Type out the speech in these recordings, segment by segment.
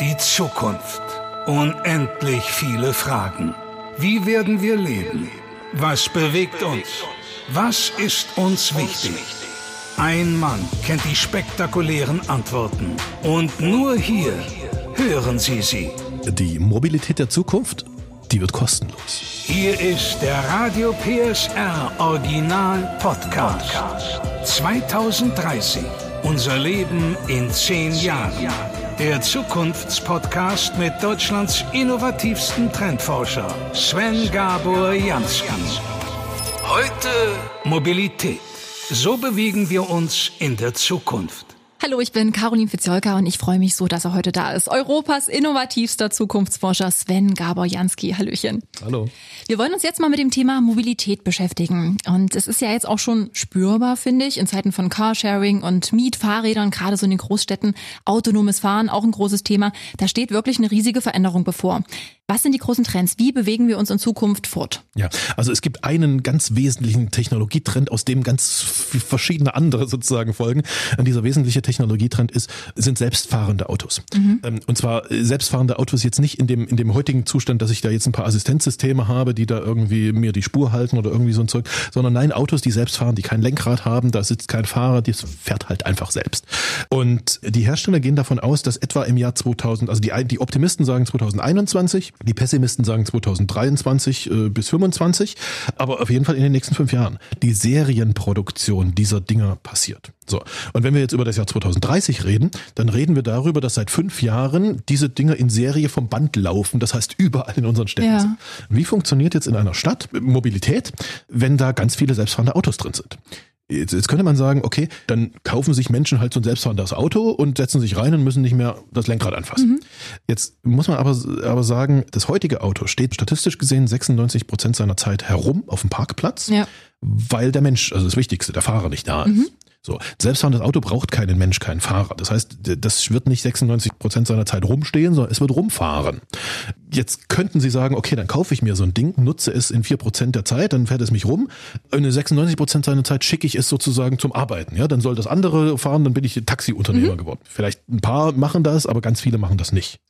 Die Zukunft. Unendlich viele Fragen. Wie werden wir leben? Was bewegt uns? Was ist uns wichtig? Ein Mann kennt die spektakulären Antworten. Und nur hier hören Sie sie. Die Mobilität der Zukunft, die wird kostenlos. Hier ist der Radio PSR Original Podcast. 2030. Unser Leben in zehn Jahren. Der Zukunftspodcast mit Deutschlands innovativsten Trendforscher Sven Gabor Jansky. Heute Mobilität. So bewegen wir uns in der Zukunft. Hallo, ich bin Caroline Fitzjolka und ich freue mich so, dass er heute da ist. Europas innovativster Zukunftsforscher Sven Gabor Jansky. Hallöchen. Hallo. Wir wollen uns jetzt mal mit dem Thema Mobilität beschäftigen. Und es ist ja jetzt auch schon spürbar, finde ich, in Zeiten von Carsharing und Mietfahrrädern, gerade so in den Großstädten, autonomes Fahren, auch ein großes Thema. Da steht wirklich eine riesige Veränderung bevor. Was sind die großen Trends? Wie bewegen wir uns in Zukunft fort? Ja, also es gibt einen ganz wesentlichen Technologietrend, aus dem ganz verschiedene andere sozusagen folgen. Und dieser wesentliche Technologietrend ist, sind selbstfahrende Autos. Mhm. Und zwar äh, selbstfahrende Autos jetzt nicht in dem, in dem heutigen Zustand, dass ich da jetzt ein paar Assistenzsysteme habe, die da irgendwie mir die Spur halten oder irgendwie so ein Zeug, sondern nein, Autos, die selbst fahren, die kein Lenkrad haben, da sitzt kein Fahrer, das fährt halt einfach selbst. Und die Hersteller gehen davon aus, dass etwa im Jahr 2000, also die, die Optimisten sagen 2021, die Pessimisten sagen 2023 äh, bis 25, aber auf jeden Fall in den nächsten fünf Jahren die Serienproduktion dieser Dinger passiert. So. Und wenn wir jetzt über das Jahr 2030 reden, dann reden wir darüber, dass seit fünf Jahren diese Dinger in Serie vom Band laufen. Das heißt, überall in unseren Städten ja. sind. Wie funktioniert jetzt in einer Stadt Mobilität, wenn da ganz viele selbstfahrende Autos drin sind? Jetzt, jetzt könnte man sagen, okay, dann kaufen sich Menschen halt so ein selbstfahrendes Auto und setzen sich rein und müssen nicht mehr das Lenkrad anfassen. Mhm. Jetzt muss man aber, aber sagen, das heutige Auto steht statistisch gesehen 96 Prozent seiner Zeit herum auf dem Parkplatz, ja. weil der Mensch, also das Wichtigste, der Fahrer nicht da ist. Mhm. So, selbstfahrendes Auto braucht keinen Mensch, keinen Fahrer. Das heißt, das wird nicht 96 Prozent seiner Zeit rumstehen, sondern es wird rumfahren. Jetzt könnten Sie sagen, okay, dann kaufe ich mir so ein Ding, nutze es in vier Prozent der Zeit, dann fährt es mich rum. In 96 Prozent seiner Zeit schicke ich es sozusagen zum Arbeiten. Ja, dann soll das andere fahren, dann bin ich Taxiunternehmer mhm. geworden. Vielleicht ein paar machen das, aber ganz viele machen das nicht.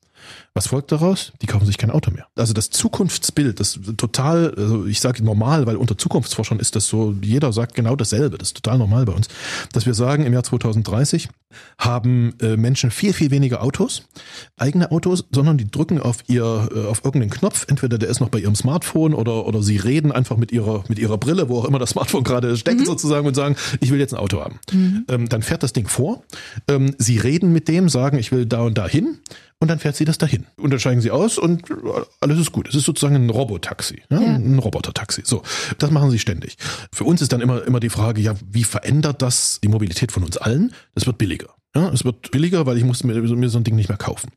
Was folgt daraus? Die kaufen sich kein Auto mehr. Also das Zukunftsbild, das total, also ich sage normal, weil unter Zukunftsforschern ist das so, jeder sagt genau dasselbe, das ist total normal bei uns, dass wir sagen, im Jahr 2030 haben äh, Menschen viel, viel weniger Autos, eigene Autos, sondern die drücken auf ihr, äh, auf irgendeinen Knopf, entweder der ist noch bei ihrem Smartphone oder, oder sie reden einfach mit ihrer, mit ihrer Brille, wo auch immer das Smartphone gerade steckt mhm. sozusagen und sagen, ich will jetzt ein Auto haben. Mhm. Ähm, dann fährt das Ding vor, ähm, sie reden mit dem, sagen, ich will da und da hin und dann fährt sie das dahin. Und dann steigen sie aus und alles ist gut. Es ist sozusagen ein Robotaxi, ne? ja. ein Robotertaxi. So, das machen sie ständig. Für uns ist dann immer, immer die Frage, ja, wie verändert das die Mobilität von uns allen? Das wird billiger. Ja, es wird billiger, weil ich muss mir, mir so ein Ding nicht mehr kaufen.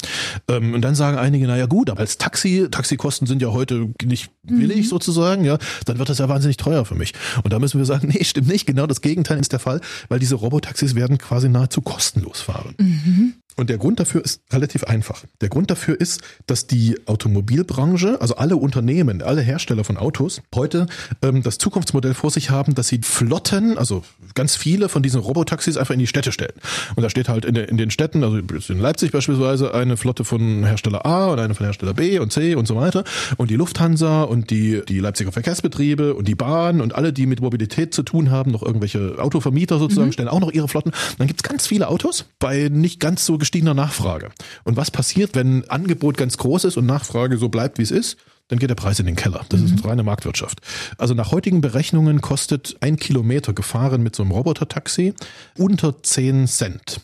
Ähm, und dann sagen einige, naja gut, aber als Taxi, Taxikosten sind ja heute nicht billig mhm. sozusagen, ja, dann wird das ja wahnsinnig teuer für mich. Und da müssen wir sagen, nee, stimmt nicht, genau das Gegenteil ist der Fall, weil diese Robotaxis werden quasi nahezu kostenlos fahren. Mhm. Und der Grund dafür ist relativ einfach. Der Grund dafür ist, dass die Automobilbranche, also alle Unternehmen, alle Hersteller von Autos, heute ähm, das Zukunftsmodell vor sich haben, dass sie Flotten, also ganz viele von diesen Robotaxis einfach in die Städte stellen. Und da steht halt in, de, in den Städten, also in Leipzig beispielsweise, eine Flotte von Hersteller A und eine von Hersteller B und C und so weiter. Und die Lufthansa und die, die Leipziger Verkehrsbetriebe und die Bahn und alle, die mit Mobilität zu tun haben, noch irgendwelche Autovermieter sozusagen, mhm. stellen auch noch ihre Flotten. Dann gibt's ganz viele Autos bei nicht ganz so gestiegener Nachfrage. Und was passiert, wenn Angebot ganz groß ist und Nachfrage so bleibt, wie es ist? Dann geht der Preis in den Keller. Das mhm. ist eine reine Marktwirtschaft. Also nach heutigen Berechnungen kostet ein Kilometer gefahren mit so einem Robotertaxi unter 10 Cent.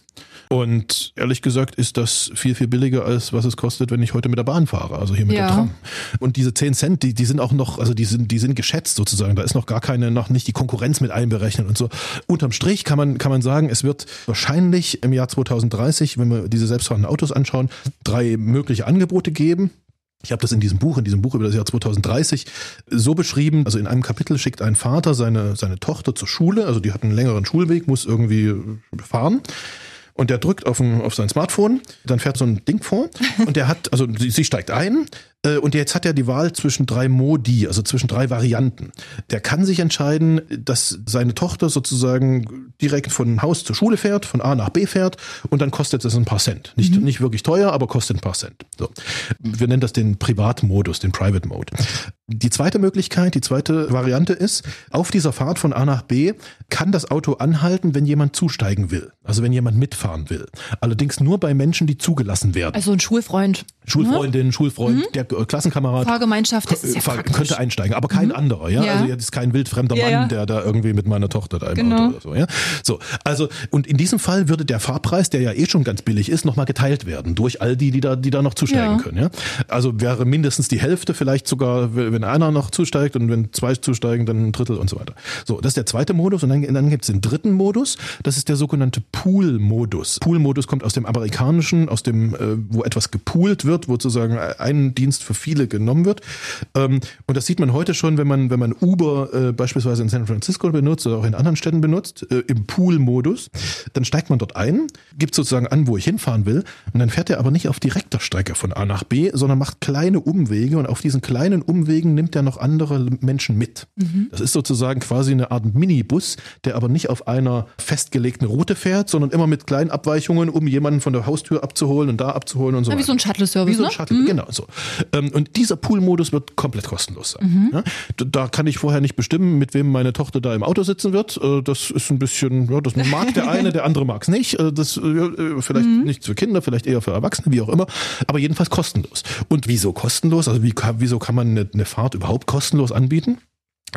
Und ehrlich gesagt ist das viel, viel billiger, als was es kostet, wenn ich heute mit der Bahn fahre, also hier mit ja. der Tram. Und diese 10 Cent, die, die sind auch noch, also die sind, die sind geschätzt sozusagen. Da ist noch gar keine, noch nicht die Konkurrenz mit einberechnet und so. Unterm Strich kann man, kann man sagen, es wird wahrscheinlich im Jahr 2030, wenn wir diese selbstfahrenden Autos anschauen, drei mögliche Angebote geben. Ich habe das in diesem Buch, in diesem Buch über das Jahr 2030 so beschrieben. Also in einem Kapitel schickt ein Vater seine, seine Tochter zur Schule, also die hat einen längeren Schulweg, muss irgendwie fahren. Und der drückt auf, ein, auf sein Smartphone, dann fährt so ein Ding vor. Und der hat, also sie, sie steigt ein, und jetzt hat er die Wahl zwischen drei Modi, also zwischen drei Varianten. Der kann sich entscheiden, dass seine Tochter sozusagen direkt von Haus zur Schule fährt, von A nach B fährt und dann kostet es ein paar Cent. Nicht, mhm. nicht wirklich teuer, aber kostet ein paar Cent. So. Wir nennen das den Privatmodus, den Private Mode. Die zweite Möglichkeit, die zweite Variante ist, auf dieser Fahrt von A nach B kann das Auto anhalten, wenn jemand zusteigen will. Also wenn jemand mitfahren will. Allerdings nur bei Menschen, die zugelassen werden. Also ein Schulfreund. Schulfreundin, ne? Schulfreund, mhm. der äh, Klassenkamerad. Fahrgemeinschaft, das ist ja könnte einsteigen, aber kein mhm. anderer, ja? ja? Also jetzt kein wildfremder ja, Mann, der da irgendwie mit meiner Tochter da im genau. Auto oder so, ja? So, also und in diesem Fall würde der Fahrpreis, der ja eh schon ganz billig ist, nochmal geteilt werden durch all die, die da, die da noch zusteigen können, ja? Also wäre mindestens die Hälfte, vielleicht sogar, wenn einer noch zusteigt und wenn zwei zusteigen, dann ein Drittel und so weiter. So, das ist der zweite Modus und dann, dann gibt es den dritten Modus, das ist der sogenannte Pool-Modus. Pool-Modus kommt aus dem amerikanischen, aus dem, äh, wo etwas gepoolt wird, wo sozusagen ein Dienst für viele genommen wird. Ähm, und das sieht man heute schon, wenn man, wenn man Uber äh, beispielsweise in San Francisco benutzt oder auch in anderen Städten benutzt, äh, im Pool-Modus, dann steigt man dort ein, gibt sozusagen an, wo ich hinfahren will, und dann fährt er aber nicht auf direkter Strecke von A nach B, sondern macht kleine Umwege und auf diesen kleinen Umwegen nimmt er noch andere Menschen mit. Mhm. Das ist sozusagen quasi eine Art Minibus, der aber nicht auf einer festgelegten Route fährt, sondern immer mit kleinen Abweichungen, um jemanden von der Haustür abzuholen und da abzuholen und so ja. Wie so ein Shuttle-Service, Wie so ein ne? Shuttle, mhm. genau so. Ähm, und dieser Pool-Modus wird komplett kostenlos sein. Mhm. Da kann ich vorher nicht bestimmen, mit wem meine Tochter da im Auto sitzen wird. Äh, das ist ein bisschen, ja, das mag der eine, der andere mag es nicht. Äh, das äh, vielleicht mhm. nicht für Kinder, vielleicht eher für Erwachsene, wie auch immer. Aber jedenfalls kostenlos. Und wieso kostenlos? Also wie, wieso kann man eine, eine Fahrt überhaupt kostenlos anbieten?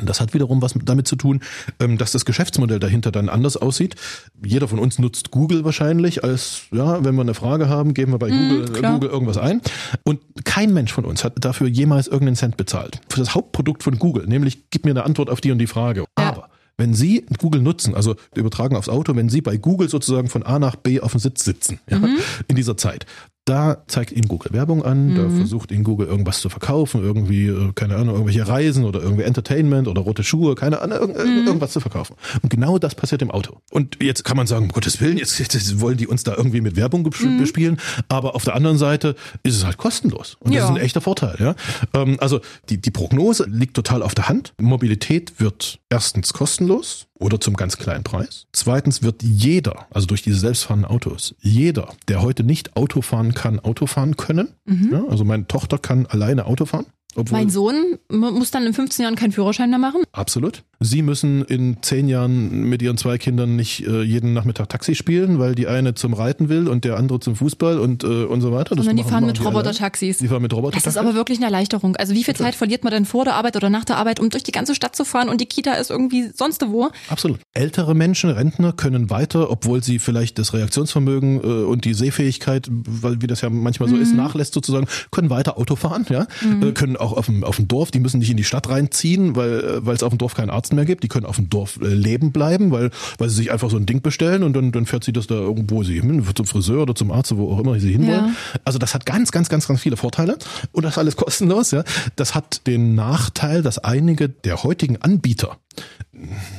Das hat wiederum was damit zu tun, ähm, dass das Geschäftsmodell dahinter dann anders aussieht. Jeder von uns nutzt Google wahrscheinlich als, ja, wenn wir eine Frage haben, geben wir bei mm, Google, Google irgendwas ein. Und kein Mensch von uns hat dafür jemals irgendeinen Cent bezahlt. Für das Hauptprodukt von Google, nämlich gib mir eine Antwort auf die und die Frage. Ja. Aber wenn Sie Google nutzen, also übertragen aufs Auto, wenn Sie bei Google sozusagen von A nach B auf dem Sitz sitzen, ja, mhm. in dieser Zeit, da zeigt Ihnen Google Werbung an, mhm. da versucht Ihnen Google irgendwas zu verkaufen, irgendwie, äh, keine Ahnung, irgendwelche Reisen oder irgendwie Entertainment oder rote Schuhe, keine Ahnung, irg mhm. irgendwas zu verkaufen. Und genau das passiert im Auto. Und jetzt kann man sagen, um Gottes Willen, jetzt, jetzt wollen die uns da irgendwie mit Werbung mhm. bespielen, aber auf der anderen Seite ist es halt kostenlos. Und ja. das ist ein echter Vorteil. Ja? Ähm, also die, die Prognose liegt total auf der Hand. Mobilität wird erstens kostenlos, oder zum ganz kleinen Preis. Zweitens wird jeder, also durch diese selbstfahrenden Autos, jeder, der heute nicht Auto fahren kann, Auto fahren können. Mhm. Ja, also meine Tochter kann alleine Auto fahren. Obwohl, mein Sohn muss dann in 15 Jahren keinen Führerschein mehr machen? Absolut. Sie müssen in zehn Jahren mit ihren zwei Kindern nicht äh, jeden Nachmittag Taxi spielen, weil die eine zum Reiten will und der andere zum Fußball und, äh, und so weiter. Sondern die fahren mit Roboter-Taxis. Die fahren mit Roboter-Taxis. Das ist aber wirklich eine Erleichterung. Also wie viel Zeit verliert man denn vor der Arbeit oder nach der Arbeit, um durch die ganze Stadt zu fahren und die Kita ist irgendwie sonst wo? Absolut. Ältere Menschen, Rentner können weiter, obwohl sie vielleicht das Reaktionsvermögen äh, und die Sehfähigkeit, weil wie das ja manchmal so mhm. ist, nachlässt sozusagen, können weiter Auto fahren, ja, mhm. äh, können auch auf dem, auf dem Dorf, die müssen nicht in die Stadt reinziehen, weil, äh, weil es auf dem Dorf keinen Arzt mehr gibt. Die können auf dem Dorf äh, leben bleiben, weil, weil sie sich einfach so ein Ding bestellen und dann, dann fährt sie das da irgendwo sie hin, zum Friseur oder zum Arzt, wo auch immer sie hinwollen. Ja. Also das hat ganz, ganz, ganz, ganz viele Vorteile und das ist alles kostenlos. Ja. Das hat den Nachteil, dass einige der heutigen Anbieter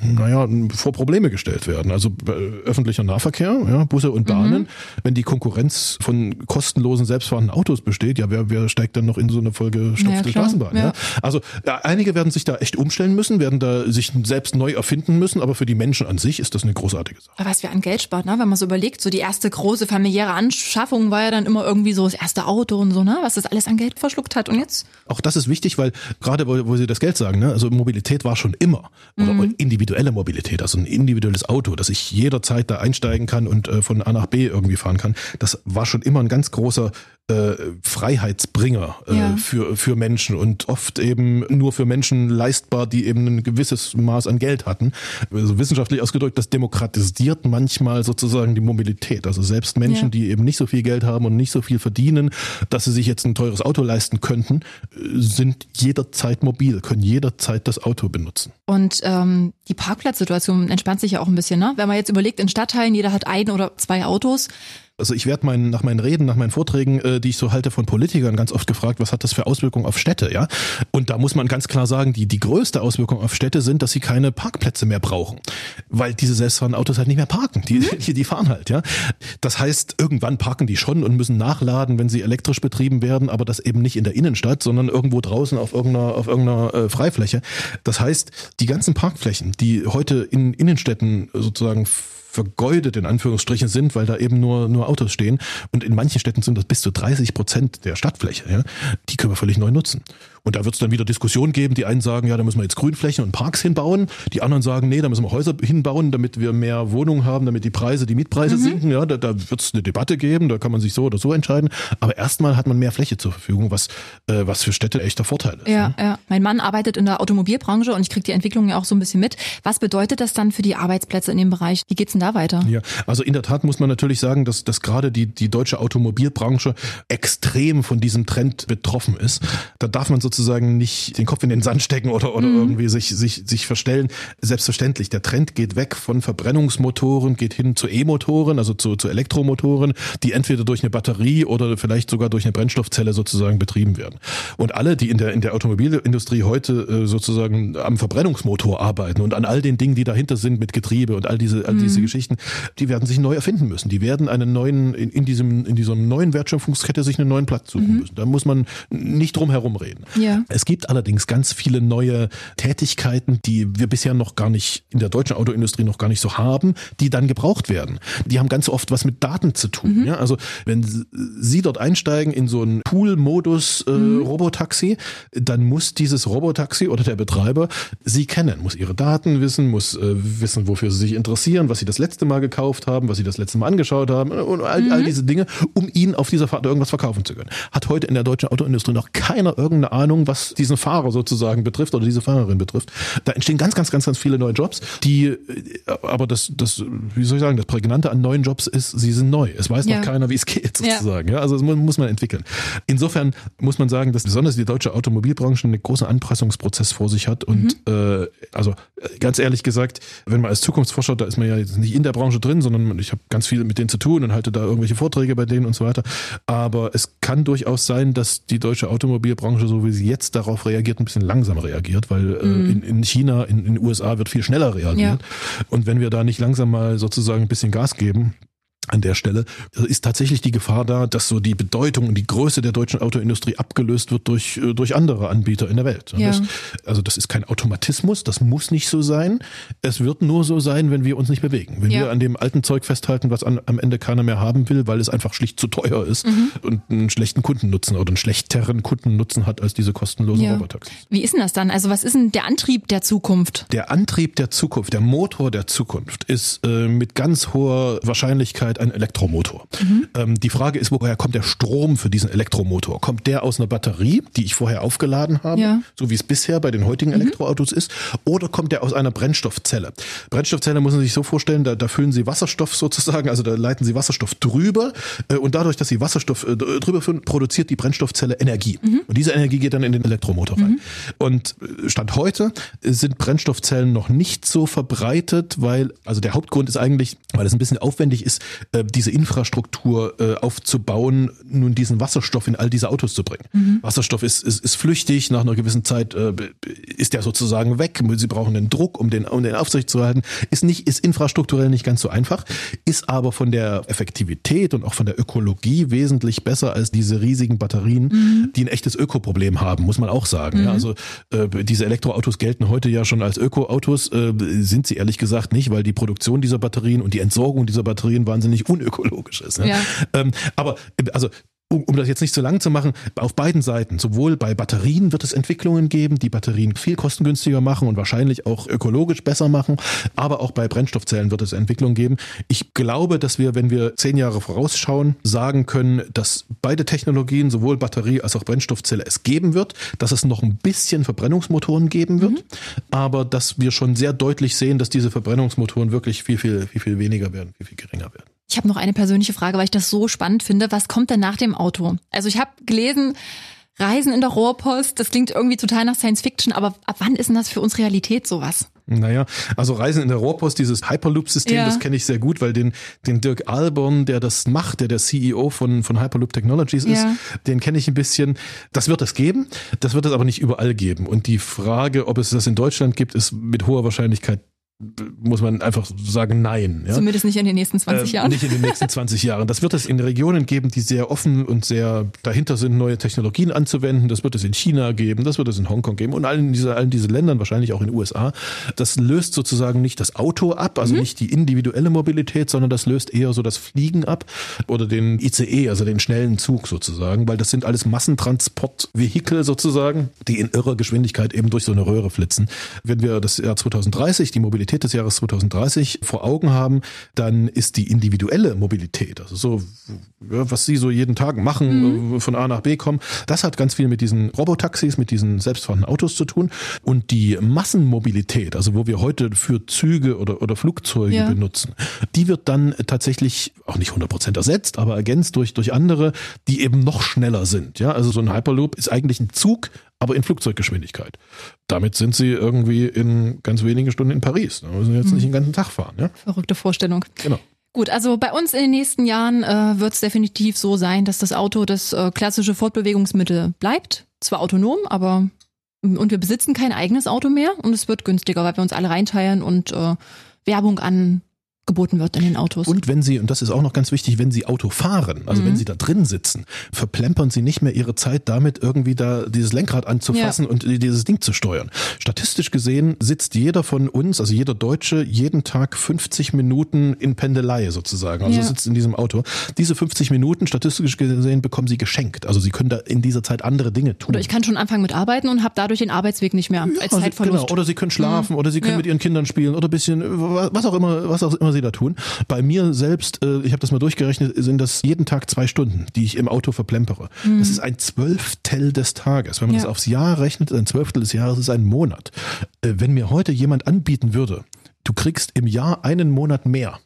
naja, vor Probleme gestellt werden. Also äh, öffentlicher Nahverkehr, ja, Busse und Bahnen, mhm. wenn die Konkurrenz von kostenlosen selbstfahrenden Autos besteht, ja, wer, wer steigt dann noch in so eine vollgestopfte ja, Straßenbahn? Ja. ja. Also ja, einige werden sich da echt umstellen müssen, werden da sich selbst neu erfinden müssen, aber für die Menschen an sich ist das eine großartige Sache. Was wir an Geld spart, ne? wenn man so überlegt, so die erste große familiäre Anschaffung war ja dann immer irgendwie so das erste Auto und so, ne? was das alles an Geld verschluckt hat und jetzt? Auch das ist wichtig, weil gerade wo, wo Sie das Geld sagen, ne? also Mobilität war schon immer oder mhm individuelle Mobilität, also ein individuelles Auto, dass ich jederzeit da einsteigen kann und äh, von A nach B irgendwie fahren kann. Das war schon immer ein ganz großer äh, Freiheitsbringer äh, ja. für, für Menschen und oft eben nur für Menschen leistbar, die eben ein gewisses Maß an Geld hatten. Also wissenschaftlich ausgedrückt, das demokratisiert manchmal sozusagen die Mobilität. Also selbst Menschen, ja. die eben nicht so viel Geld haben und nicht so viel verdienen, dass sie sich jetzt ein teures Auto leisten könnten, sind jederzeit mobil, können jederzeit das Auto benutzen. Und ähm, die Parkplatzsituation entspannt sich ja auch ein bisschen, ne? Wenn man jetzt überlegt, in Stadtteilen, jeder hat ein oder zwei Autos, Also ich werde mein, nach meinen Reden, nach meinen Vorträgen, äh, die ich so halte von Politikern, ganz oft gefragt, was hat das für Auswirkungen auf Städte, ja? Und da muss man ganz klar sagen, die, die größte Auswirkung auf Städte sind, dass sie keine Parkplätze mehr brauchen. Weil diese selbstfahrenden Autos halt nicht mehr parken. Die, die, die fahren halt, ja. Das heißt, irgendwann parken die schon und müssen nachladen, wenn sie elektrisch betrieben werden, aber das eben nicht in der Innenstadt, sondern irgendwo draußen auf irgendeiner, auf irgendeiner äh, Freifläche. Das heißt, die ganzen Parkflächen, die heute in Innenstädten sozusagen vergeudet in Anführungsstrichen sind, weil da eben nur, nur Autos stehen. Und in manchen Städten sind das bis zu 30 Prozent der Stadtfläche. Ja? Die können wir völlig neu nutzen. Und da wird es dann wieder Diskussionen geben. Die einen sagen, ja, da müssen wir jetzt Grünflächen und Parks hinbauen. Die anderen sagen, nee, da müssen wir Häuser hinbauen, damit wir mehr Wohnungen haben, damit die Preise, die Mietpreise mhm. sinken. Ja, da, da wird es eine Debatte geben, da kann man sich so oder so entscheiden. Aber erstmal hat man mehr Fläche zur Verfügung, was, äh, was für Städte echter Vorteil ist. Ja, ne? ja. Mein Mann arbeitet in der Automobilbranche und ich kriege die Entwicklung ja auch so ein bisschen mit. Was bedeutet das dann für die Arbeitsplätze in dem Bereich? Wie geht's denn da weiter? Ja, also in der Tat muss man natürlich sagen, dass, dass gerade die, die deutsche Automobilbranche extrem von diesem Trend betroffen ist. Da darf man sozusagen nicht den Kopf in den Sand stecken oder, oder mhm. irgendwie sich, sich, sich verstellen. Selbstverständlich, der Trend geht weg von Verbrennungsmotoren, geht hin zu E-Motoren, also zu, zu Elektromotoren, die entweder durch eine Batterie oder vielleicht sogar durch eine Brennstoffzelle sozusagen betrieben werden. Und alle, die in der, in der Automobilindustrie heute äh, sozusagen am Verbrennungsmotor arbeiten und an all den Dingen, die dahinter sind mit Getriebe und all diese, all diese mhm. Geschichten, die werden sich neu erfinden müssen. Die werden einen neuen, in, in diesem, in dieser neuen Wertschöpfungskette sich einen neuen Platz suchen mhm. müssen. Da muss man nicht drum herum reden. Ja. Es gibt alle allerdings ganz viele neue Tätigkeiten, die wir bisher noch gar nicht in der deutschen Autoindustrie noch gar nicht so haben, die dann gebraucht werden. Die haben ganz oft was mit Daten zu tun. Mhm. Ja? Also wenn Sie dort einsteigen in so einen Pool-Modus äh, mhm. Robotaxi, dann muss dieses Robotaxi oder der Betreiber Sie kennen, muss Ihre Daten wissen, muss äh, wissen, wofür Sie sich interessieren, was Sie das letzte Mal gekauft haben, was Sie das letzte Mal angeschaut haben und all, mhm. all diese Dinge, um Ihnen auf dieser Fahrt irgendwas verkaufen zu können. Hat heute in der deutschen Autoindustrie noch keiner irgendeine Ahnung, was diesen Fahrer sozusagen betrifft oder diese Fahrerin betrifft. Da entstehen ganz, ganz, ganz, ganz viele neue Jobs, die, äh, aber das, das, wie soll ich sagen, das Prägnante an neuen Jobs ist, sie sind neu. Es weiß ja. noch keiner, wie es geht sozusagen. Ja. ja also das muss man entwickeln. Insofern muss man sagen, dass besonders die deutsche Automobilbranche einen großen Anpassungsprozess vor sich hat und mhm. äh, also ganz ehrlich gesagt, wenn man als Zukunftsforscher, da ist man ja jetzt nicht in der Branche drin, sondern ich habe ganz viel mit denen zu tun und halte da irgendwelche Vorträge bei denen und so weiter. Aber es kann durchaus sein, dass die deutsche Automobilbranche, so wie sie jetzt darauf reagiert, ein bisschen langsamer reagiert, weil äh, mhm. in, in China, in, in den USA wird viel schneller reagiert. Ja. Und wenn wir da nicht langsam mal sozusagen ein bisschen Gas geben, an der Stelle ist tatsächlich die Gefahr da, dass so die Bedeutung und die Größe der deutschen Autoindustrie abgelöst wird durch, äh, durch andere Anbieter in der Welt. Ja. Das, also das ist kein Automatismus, das muss nicht so sein. Es wird nur so sein, wenn wir uns nicht bewegen. Wenn ja. wir an dem alten Zeug festhalten, was an, am Ende keiner mehr haben will, weil es einfach schlicht zu teuer ist mhm. und einen schlechten Kundennutzen oder einen schlechteren Kundennutzen hat als diese kostenlosen ja. Robotaxis. Wie ist denn das dann? Also was ist denn der Antrieb der Zukunft? Der Antrieb der Zukunft, der Motor der Zukunft ist äh, mit ganz hoher Wahrscheinlichkeit ein Elektromotor. Mhm. Ähm, die Frage ist, woher kommt der Strom für diesen Elektromotor? Kommt der aus einer Batterie, die ich vorher aufgeladen habe, ja. so wie es bisher bei den heutigen mhm. Elektroautos ist, oder kommt der aus einer Brennstoffzelle? Brennstoffzelle muss man sich so vorstellen, da, da füllen Sie Wasserstoff sozusagen, also da leiten Sie Wasserstoff drüber äh, und dadurch, dass Sie Wasserstoff äh, drüber füllen, produziert die Brennstoffzelle Energie. Mhm. Und diese Energie geht dann in den Elektromotor rein. Mhm. Und äh, Stand heute sind Brennstoffzellen noch nicht so verbreitet, weil, also der Hauptgrund ist eigentlich, weil es ein bisschen aufwendig ist, äh, diese Infrastruktur äh, aufzubauen, nun diesen Wasserstoff in all diese Autos zu bringen. Mhm. Wasserstoff ist, ist, ist flüchtig, nach einer gewissen Zeit äh, ist der sozusagen weg. Sie brauchen den Druck, um den, um den Aufsicht zu halten. Ist nicht, ist infrastrukturell nicht ganz so einfach, ist aber von der Effektivität und auch von der Ökologie wesentlich besser als diese riesigen Batterien, mhm. die ein echtes Ökoproblem haben, muss man auch sagen. Mhm. Ja, also äh, diese Elektroautos gelten heute ja schon als Ökoautos, äh, sind sie ehrlich gesagt nicht, weil die Produktion dieser Batterien und die Entsorgung dieser Batterien wahnsinnig unökologisch ist. Ne? Ja. Ähm, aber also um, um das jetzt nicht zu lang zu machen, auf beiden Seiten, sowohl bei Batterien wird es Entwicklungen geben, die Batterien viel kostengünstiger machen und wahrscheinlich auch ökologisch besser machen, aber auch bei Brennstoffzellen wird es Entwicklungen geben. Ich glaube, dass wir, wenn wir zehn Jahre vorausschauen, sagen können, dass beide Technologien, sowohl Batterie als auch Brennstoffzelle, es geben wird, dass es noch ein bisschen Verbrennungsmotoren geben wird, mhm. aber dass wir schon sehr deutlich sehen, dass diese Verbrennungsmotoren wirklich viel, viel, viel, viel weniger werden, viel, viel geringer werden. Ich habe noch eine persönliche Frage, weil ich das so spannend finde. Was kommt denn nach dem Auto? Also ich habe gelesen, Reisen in der Rohrpost, das klingt irgendwie total nach Science Fiction, aber ab wann ist denn das für uns Realität sowas? Naja, also Reisen in der Rohrpost, dieses Hyperloop-System, Ja. das kenne ich sehr gut, weil den, den Dirk Alborn, der das macht, der der CEO von, von Hyperloop Technologies ist, Ja. den kenne ich ein bisschen. Das wird es geben, das wird es aber nicht überall geben. Und die Frage, ob es das in Deutschland gibt, ist mit hoher Wahrscheinlichkeit, muss man einfach sagen, nein. Ja? Zumindest nicht in den nächsten 20 Ähm, Jahren. Nicht in den nächsten 20 Jahren. Das wird es in Regionen geben, die sehr offen und sehr dahinter sind, neue Technologien anzuwenden. Das wird es in China geben, das wird es in Hongkong geben und allen diese, allen diese Ländern, wahrscheinlich auch in den USA. Das löst sozusagen nicht das Auto ab, also nicht die individuelle Mobilität, sondern das löst eher so das Fliegen ab oder den ICE, also den schnellen Zug sozusagen, weil das sind alles Massentransportvehikel sozusagen, die in irrer Geschwindigkeit eben durch so eine Röhre flitzen. Wenn wir das Jahr 2030, die Mobilität des Jahres 2030 vor Augen haben, dann ist die individuelle Mobilität, also so, was Sie so jeden Tag machen, äh, von A nach B kommen, das hat ganz viel mit diesen Robotaxis, mit diesen selbstfahrenden Autos zu tun. Und die Massenmobilität, also wo wir heute für Züge oder, oder Flugzeuge Ja. benutzen, die wird dann tatsächlich auch nicht 100% ersetzt, aber ergänzt durch, durch andere, die eben noch schneller sind. Ja, also so ein Hyperloop ist eigentlich ein Zug, aber in Flugzeuggeschwindigkeit. Damit sind sie irgendwie in ganz wenigen Stunden in Paris. Da müssen sie jetzt nicht den ganzen Tag fahren. Ja, Verrückte Vorstellung. genau. Gut, also bei uns in den nächsten Jahren äh, wird es definitiv so sein, dass das Auto das äh, klassische Fortbewegungsmittel bleibt. Zwar autonom, aber und wir besitzen kein eigenes Auto mehr und es wird günstiger, weil wir uns alle reinteilen und äh, Werbung angeboten wird in den Autos. Und wenn Sie, und das ist auch noch ganz wichtig, wenn Sie Auto fahren, also wenn Sie da drin sitzen, verplempern Sie nicht mehr Ihre Zeit damit, irgendwie da dieses Lenkrad anzufassen und dieses Ding zu steuern. Statistisch gesehen sitzt jeder von uns, also jeder Deutsche, jeden Tag 50 Minuten in Pendelei sozusagen, also Ja. sitzt in diesem Auto. Diese 50 Minuten, statistisch gesehen, bekommen Sie geschenkt. Also Sie können da in dieser Zeit andere Dinge tun. Oder ich kann schon anfangen mit Arbeiten und habe dadurch den Arbeitsweg nicht mehr als Ja, sie, Zeitverlust. genau, oder sie können schlafen oder sie können Ja. mit ihren Kindern spielen oder ein bisschen was auch immer, was auch immer sie da tun. Bei mir selbst, äh, ich habe das mal durchgerechnet, sind das jeden Tag zwei Stunden, die ich im Auto verplempere. Das ist ein Zwölftel des Tages. Wenn man Ja. das aufs Jahr rechnet, ein Zwölftel des Jahres ist ein Monat. Äh, Wenn mir heute jemand anbieten würde, du kriegst im Jahr einen Monat mehr,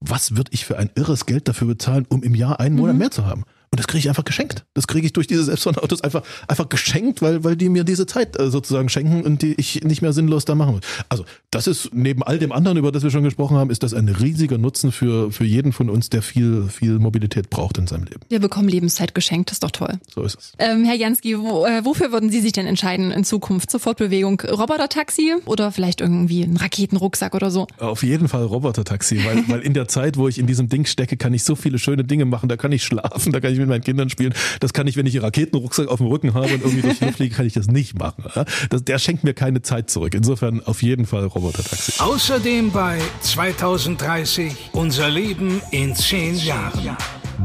was würde ich für ein irres Geld dafür bezahlen, um im Jahr einen Monat mehr zu haben? Und das kriege ich einfach geschenkt. Das kriege ich durch diese selbstfahrenden einfach, einfach geschenkt, weil, weil die mir diese Zeit äh, sozusagen schenken und die ich nicht mehr sinnlos da machen muss. Also das ist neben all dem anderen, über das wir schon gesprochen haben, ist das ein riesiger Nutzen für, für jeden von uns, der viel, viel Mobilität braucht in seinem Leben. Wir bekommen Lebenszeit geschenkt, das ist doch toll. So ist es. Ähm, Herr Jansky, wo, äh, wofür würden Sie sich denn entscheiden in Zukunft? Zur Fortbewegung Roboter-Taxi oder vielleicht irgendwie ein Raketenrucksack oder so? Auf jeden Fall Roboter-Taxi, weil, weil in der Zeit, wo ich in diesem Ding stecke, kann ich so viele schöne Dinge machen. Da kann ich schlafen, da kann ich mit meinen Kindern spielen. Das kann ich, wenn ich einen Raketenrucksack auf dem Rücken habe und irgendwie durch die Luft fliege, kann ich das nicht machen. Das, der schenkt mir keine Zeit zurück. Insofern auf jeden Fall Roboter-Taxi. Außerdem bei 2030 unser Leben in 10 Jahren.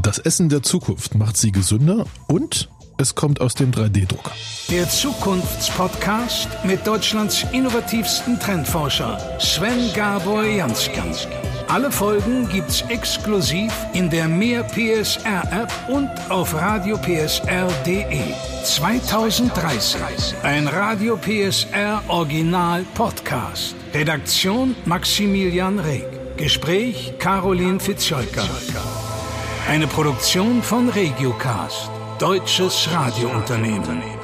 Das Essen der Zukunft macht sie gesünder und es kommt aus dem 3D-Drucker. Der Zukunftspodcast mit Deutschlands innovativsten Trendforscher Sven Gabor Jansky. Alle Folgen gibt's exklusiv in der Mehr PSR App und auf radiopsr.de. 2030. Ein Radio PSR Original Podcast. Redaktion Maximilian Reg. Gespräch Caroline Fitzscholker. Eine Produktion von Regiocast. Deutsches Radiounternehmen.